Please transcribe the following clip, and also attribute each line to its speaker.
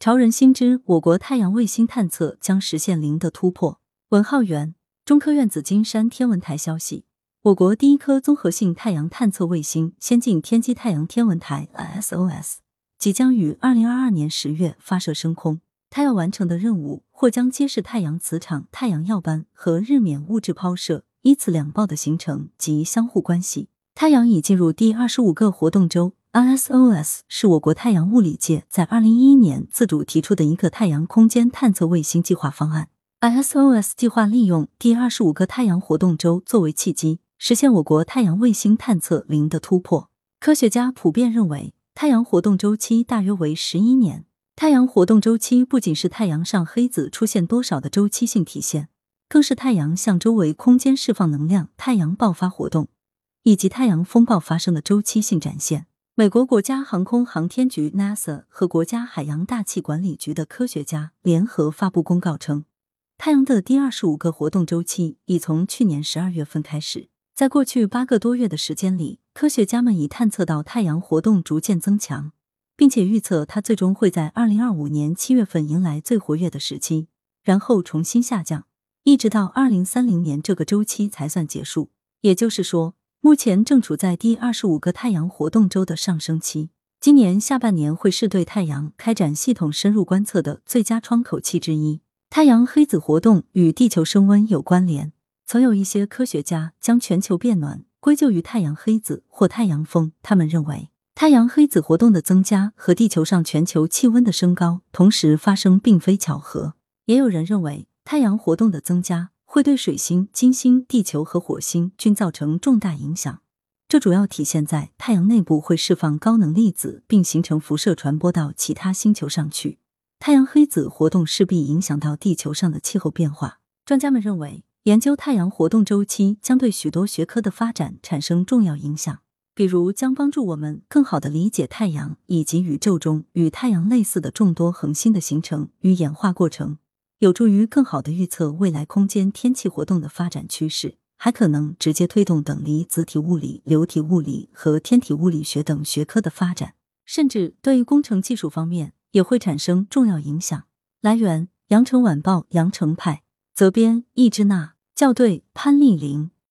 Speaker 1: 潮人心知，我国太阳卫星探测将实现零的突破。文浩源，中科院紫金山天文台消息，我国第一颗综合性太阳探测卫星——先进天基太阳天文台 ”（SOS） 即将于二零二二年十月发射升空。它要完成的任务或将揭示太阳磁场、太阳耀斑和日冕物质抛射依次两暴的形成及相互关系。太阳已进入第二十五个活动周。ISOS 是我国太阳物理界在二零一一年自主提出的一个太阳空间探测卫星计划方案。ISOS 计划利用第二十五个太阳活动周作为契机，实现我国太阳卫星探测零的突破。科学家普遍认为，太阳活动周期大约为十一年。太阳活动周期不仅是太阳上黑子出现多少的周期性体现，更是太阳向周围空间释放能量、太阳爆发活动以及太阳风暴发生的周期性展现。美国国家航空航天局 NASA 和国家海洋大气管理局的科学家联合发布公告称，太阳的第二十五个活动周期已从去年十二月份开始。在过去八个多月的时间里，科学家们已探测到太阳活动逐渐增强，并且预测它最终会在二零二五年七月份迎来最活跃的时期，然后重新下降，一直到二零三零年这个周期才算结束。也就是说。目前正处在第二十五个太阳活动周的上升期，今年下半年会是对太阳开展系统深入观测的最佳窗口期之一。太阳黑子活动与地球升温有关联，曾有一些科学家将全球变暖归咎于太阳黑子或太阳风。他们认为，太阳黑子活动的增加和地球上全球气温的升高同时发生并非巧合。也有人认为，太阳活动的增加。会对水星、金星、地球和火星均造成重大影响。这主要体现在太阳内部会释放高能粒子，并形成辐射传播到其他星球上去。太阳黑子活动势必影响到地球上的气候变化。专家们认为，研究太阳活动周期将对许多学科的发展产生重要影响，比如将帮助我们更好的理解太阳以及宇宙中与太阳类似的众多恒星的形成与演化过程。有助于更好的预测未来空间天气活动的发展趋势，还可能直接推动等离子体物理、流体物理和天体物理学等学科的发展，甚至对于工程技术方面也会产生重要影响。来源：羊城晚报羊城派，责编：易之娜，校对：潘丽玲。